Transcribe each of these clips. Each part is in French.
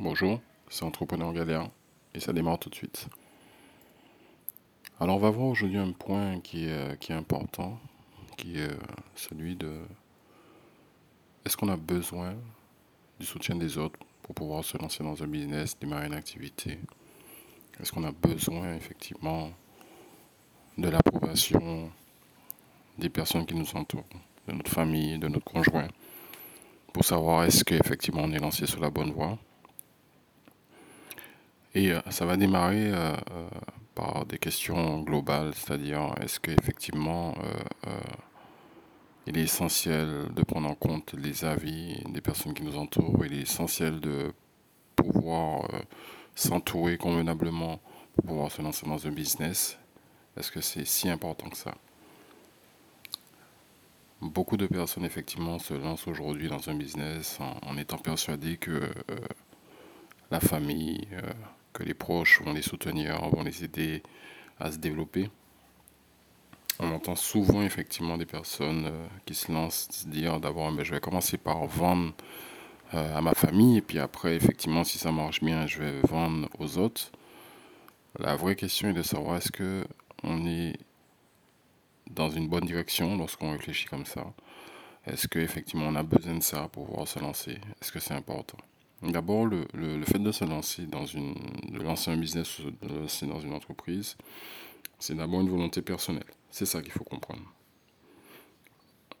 Bonjour, c'est Entrepreneur Galère et ça démarre tout de suite. Alors on va voir aujourd'hui un point qui est, est important, qui est celui de est-ce qu'on a besoin du soutien des autres pour pouvoir se lancer dans un business, démarrer une activité? Est-ce qu'on a besoin effectivement de l'approbation des personnes qui nous entourent, de notre famille, de notre conjoint, pour savoir est-ce qu'effectivement on est lancé sur la bonne voie? Et euh, ça va démarrer euh, euh, par des questions globales, c'est-à-dire est-ce qu'effectivement il est essentiel de prendre en compte les avis des personnes qui nous entourent, il est essentiel de pouvoir s'entourer convenablement pour pouvoir se lancer dans un business? Est-ce que c'est si important que ça? Beaucoup de personnes effectivement se lancent aujourd'hui dans un business en, étant persuadées que la famille, que les proches vont les soutenir, vont les aider à se développer. On entend souvent effectivement des personnes euh, qui se lancent se dire d'abord ben, je vais commencer par vendre euh, à ma famille et puis après effectivement si ça marche bien je vais vendre aux autres. La vraie question est de savoir est-ce que on est dans une bonne direction lorsqu'on réfléchit comme ça? Est-ce qu'effectivement on a besoin de ça pour pouvoir se lancer? Est-ce que c'est important? D'abord, le, fait de se lancer dans une, de lancer un business, de lancer dans une entreprise, c'est d'abord une volonté personnelle. C'est ça qu'il faut comprendre.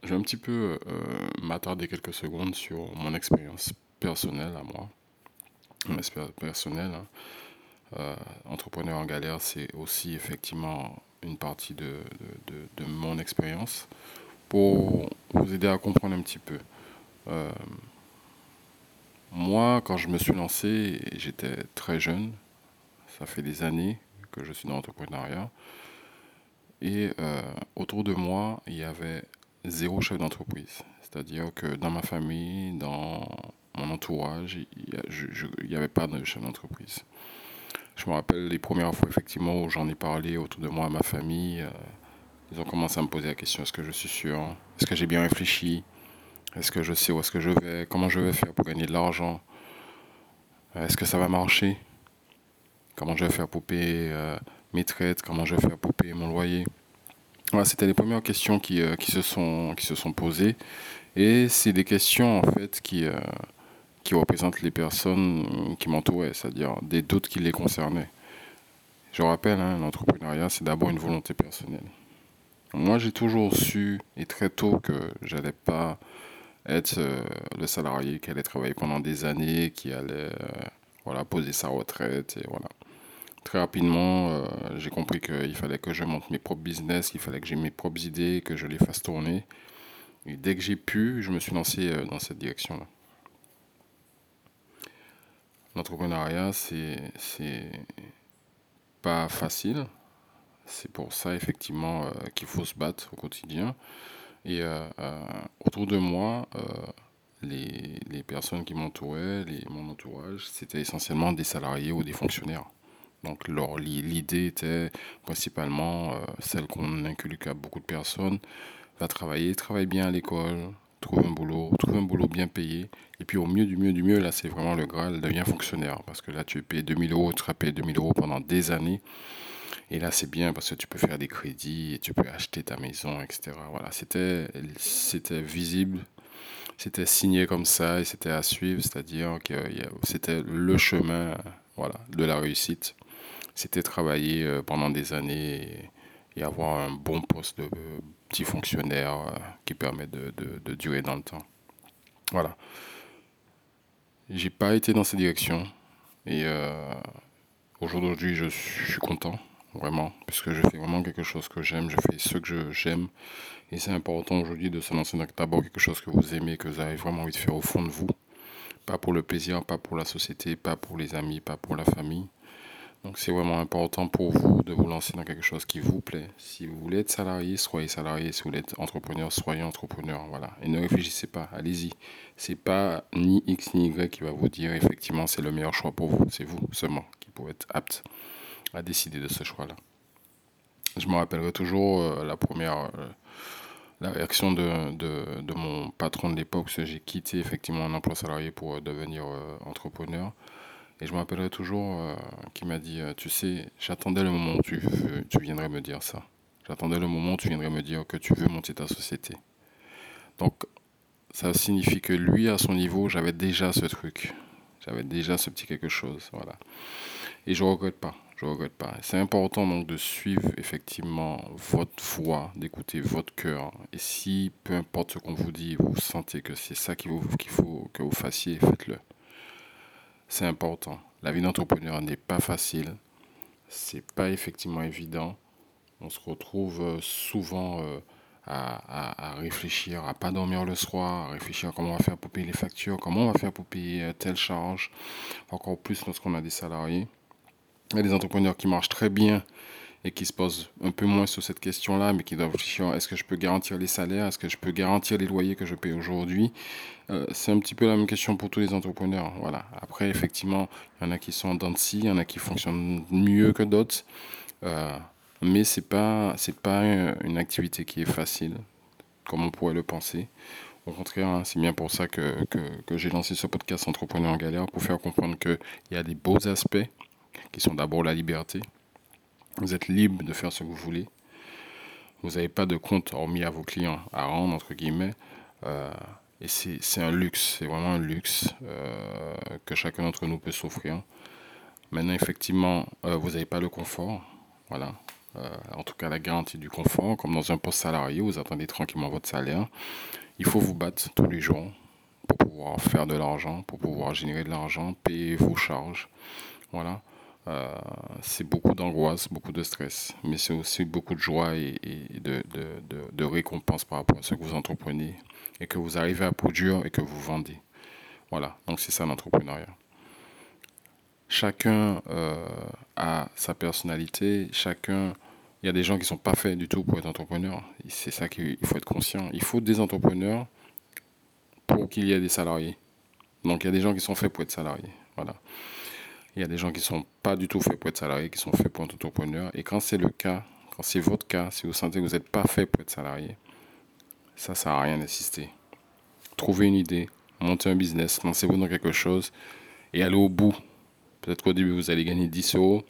Je vais un petit peu euh, m'attarder quelques secondes sur mon expérience personnelle à moi. Mon expérience personnelle, hein. euh, entrepreneur en galère, c'est aussi effectivement une partie de, mon expérience pour vous aider à comprendre un petit peu. Euh, moi, quand je me suis lancé, j'étais très jeune. Ça fait des années que je suis dans l'entrepreneuriat. Et euh, autour de moi, il y avait zéro chef d'entreprise. C'est-à-dire que dans ma famille, dans mon entourage, il n'y avait pas de chef d'entreprise. Je me rappelle les premières fois, effectivement, où j'en ai parlé autour de moi à ma famille. Euh, ils ont commencé à me poser la question est-ce que je suis sûr? Est-ce que j'ai bien réfléchi? Est-ce que je sais où est-ce que je vais? Comment je vais faire pour gagner de l'argent? Est-ce que ça va marcher? Comment je vais faire pour payer euh, mes traites? Comment je vais faire pour payer mon loyer? Voilà, c'était les premières questions qui, euh, qui, se sont, qui se sont posées. Et c'est des questions en fait qui, euh, qui représentent les personnes qui m'entouraient, c'est-à-dire des doutes qui les concernaient. Je rappelle, hein, l'entrepreneuriat, c'est d'abord une volonté personnelle. Moi, j'ai toujours su, et très tôt, que j'allais pas être euh, le salarié qui allait travailler pendant des années, qui allait euh, voilà, poser sa retraite. Et voilà. Très rapidement, euh, j'ai compris qu'il fallait que je monte mes propres business, qu'il fallait que j'ai mes propres idées, que je les fasse tourner. Et dès que j'ai pu, je me suis lancé dans cette direction-là. L'entrepreneuriat, c'est pas facile. C'est pour ça, effectivement, qu'il faut se battre au quotidien. Et euh, euh, autour de moi, euh, les, les, personnes qui m'entouraient, mon entourage, c'était essentiellement des salariés ou des fonctionnaires. Donc l'idée était principalement celle qu'on inculque à beaucoup de personnes, va travailler, travaille bien à l'école, trouve un boulot, trouve un boulot bien payé, et puis au mieux du mieux du mieux, là c'est vraiment le Graal, devient fonctionnaire, parce que là tu es payé 2000 euros, tu seras payé 2000 euros pendant des années, et là, c'est bien parce que tu peux faire des crédits et tu peux acheter ta maison, etc. Voilà, c'était, visible, c'était signé comme ça et c'était à suivre, c'est-à-dire que c'était le chemin voilà, de la réussite. C'était travailler euh, pendant des années et, avoir un bon poste de petit fonctionnaire euh, qui permet de, de, durer dans le temps. Voilà. J'ai pas été dans cette direction et euh, aujourd'hui je suis content vraiment, puisque je fais vraiment quelque chose que j'aime, je fais ce que j'aime. Et c'est important aujourd'hui de se lancer dans d'abord quelque chose que vous aimez, que vous avez vraiment envie de faire au fond de vous. Pas pour le plaisir, pas pour la société, pas pour les amis, pas pour la famille. Donc c'est vraiment important pour vous de vous lancer dans quelque chose qui vous plaît. Si vous voulez être salarié, soyez salarié. Si vous voulez être entrepreneur, soyez entrepreneur. Voilà. Et ne réfléchissez pas, allez-y. C'est pas ni X ni Y qui va vous dire effectivement c'est le meilleur choix pour vous. C'est vous seulement qui pouvez être apte à décider de ce choix-là. Je me rappellerai toujours euh, la, première, euh, la réaction de, de, mon patron de l'époque, parce que j'ai quitté effectivement un emploi salarié pour euh, devenir entrepreneur. Et je me rappellerai toujours qu'il m'a dit, tu sais, j'attendais le moment où tu, tu viendrais me dire ça. J'attendais le moment où tu viendrais me dire que tu veux monter ta société. Donc, ça signifie que lui, à son niveau, j'avais déjà ce truc. J'avais déjà ce petit quelque chose. Voilà. Et je ne regrette pas. Je regrette pas. C'est important donc de suivre effectivement votre voix, d'écouter votre cœur. Et si, peu importe ce qu'on vous dit, vous sentez que c'est ça qu'il faut que vous fassiez, faites-le. C'est important. La vie d'entrepreneur n'est pas facile. C'est pas effectivement évident. On se retrouve euh, souvent euh, à, réfléchir, à pas dormir le soir, à réfléchir à comment on va faire pour payer les factures, comment on va faire pour payer euh, telle charge, encore plus lorsqu'on a des salariés. Il y a des entrepreneurs qui marchent très bien et qui se posent un peu moins sur cette question-là, mais qui doivent réfléchir est-ce que je peux garantir les salaires Est-ce que je peux garantir les loyers que je paye aujourd'hui? Euh, C'est un petit peu la même question pour tous les entrepreneurs. Voilà. Après, effectivement, il y en a qui sont dans il y en a qui fonctionnent mieux que d'autres. Euh, mais ce n'est pas, pas une activité qui est facile, comme on pourrait le penser. Au contraire, hein, c'est bien pour ça que, que, que j'ai lancé ce podcast Entrepreneur en galère, pour faire comprendre qu'il y a des beaux aspects qui sont d'abord la liberté. Vous êtes libre de faire ce que vous voulez. Vous n'avez pas de compte hormis à vos clients à rendre, entre guillemets. Euh, et c'est un luxe, c'est vraiment un luxe euh, que chacun d'entre nous peut s'offrir. Maintenant, effectivement, euh, vous n'avez pas le confort. Voilà. en tout cas, la garantie du confort, comme dans un poste salarié, vous attendez tranquillement votre salaire. Il faut vous battre tous les jours pour pouvoir faire de l'argent, pour pouvoir générer de l'argent, payer vos charges. Voilà. Euh, c'est beaucoup d'angoisse, beaucoup de stress, mais c'est aussi beaucoup de joie et, de, récompense par rapport à ce que vous entreprenez et que vous arrivez à produire et que vous vendez. Voilà, donc c'est ça l'entrepreneuriat. Chacun euh, a sa personnalité, chacun... Il y a des gens qui ne sont pas faits du tout pour être entrepreneur. C'est ça qu'il faut être conscient. Il faut des entrepreneurs pour qu'il y ait des salariés. Donc il y a des gens qui sont faits pour être salariés. Voilà. Il y a des gens qui ne sont pas du tout faits pour être salariés, qui sont faits pour être entrepreneurs. Et quand c'est le cas, quand c'est votre cas, si vous sentez que vous n'êtes pas fait pour être salarié, ça ne sert à rien d'insister. Trouvez une idée, montez un business, lancez-vous dans quelque chose et allez au bout. Peut-être qu'au début, vous allez gagner 10 euros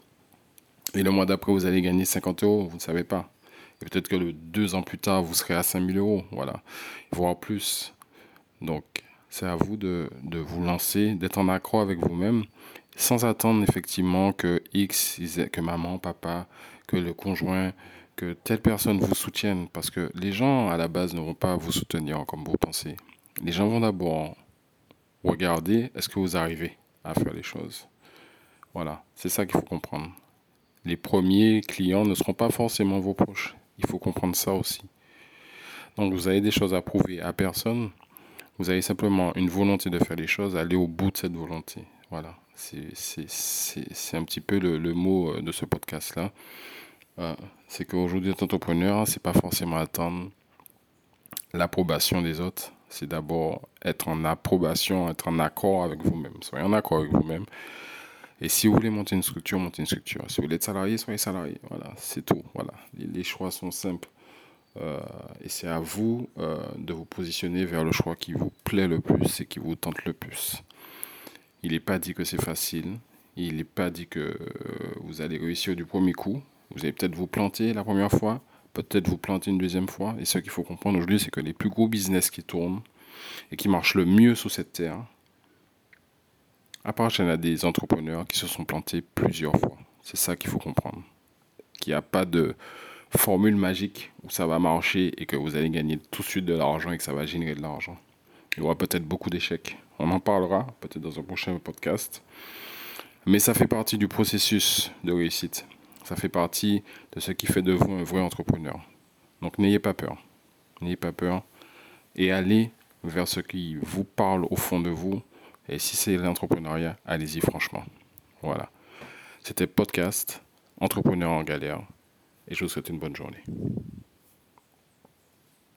et le mois d'après, vous allez gagner 50 euros, vous ne savez pas. Et peut-être que deux ans plus tard, vous serez à 5000 euros, voilà, voire plus. Donc, c'est à vous de, de vous lancer, d'être en accro avec vous-même sans attendre effectivement que X, que maman, papa, que le conjoint, que telle personne vous soutienne. Parce que les gens, à la base, ne vont pas vous soutenir comme vous pensez. Les gens vont d'abord regarder est-ce que vous arrivez à faire les choses? Voilà, c'est ça qu'il faut comprendre. Les premiers clients ne seront pas forcément vos proches. Il faut comprendre ça aussi. Donc vous avez des choses à prouver à personne. Vous avez simplement une volonté de faire les choses, aller au bout de cette volonté. Voilà. C'est un petit peu le, mot euh, de ce podcast-là. Euh, c'est qu'aujourd'hui, être entrepreneur, c'est pas forcément attendre l'approbation des autres. C'est d'abord être en approbation, être en accord avec vous-même. Soyez en accord avec vous-même. Et si vous voulez monter une structure, montez une structure. Si vous voulez être salarié, soyez salarié. Voilà, c'est tout. Voilà. Les, choix sont simples. Euh, et c'est à vous de vous positionner vers le choix qui vous plaît le plus et qui vous tente le plus. Il n'est pas dit que c'est facile. Il n'est pas dit que euh, vous allez réussir du premier coup. Vous allez peut-être vous planter la première fois, peut-être vous planter une deuxième fois. Et ce qu'il faut comprendre aujourd'hui, c'est que les plus gros business qui tournent et qui marchent le mieux sur cette terre appartiennent à des entrepreneurs qui se sont plantés plusieurs fois. C'est ça qu'il faut comprendre. Qu'il n'y a pas de formule magique où ça va marcher et que vous allez gagner tout de suite de l'argent et que ça va générer de l'argent. Il y aura peut-être beaucoup d'échecs. On en parlera peut-être dans un prochain podcast. Mais ça fait partie du processus de réussite. Ça fait partie de ce qui fait de vous un vrai entrepreneur. Donc n'ayez pas peur. N'ayez pas peur. Et allez vers ce qui vous parle au fond de vous. Et si c'est l'entrepreneuriat, allez-y franchement. Voilà. C'était podcast Entrepreneur en galère. Et je vous souhaite une bonne journée.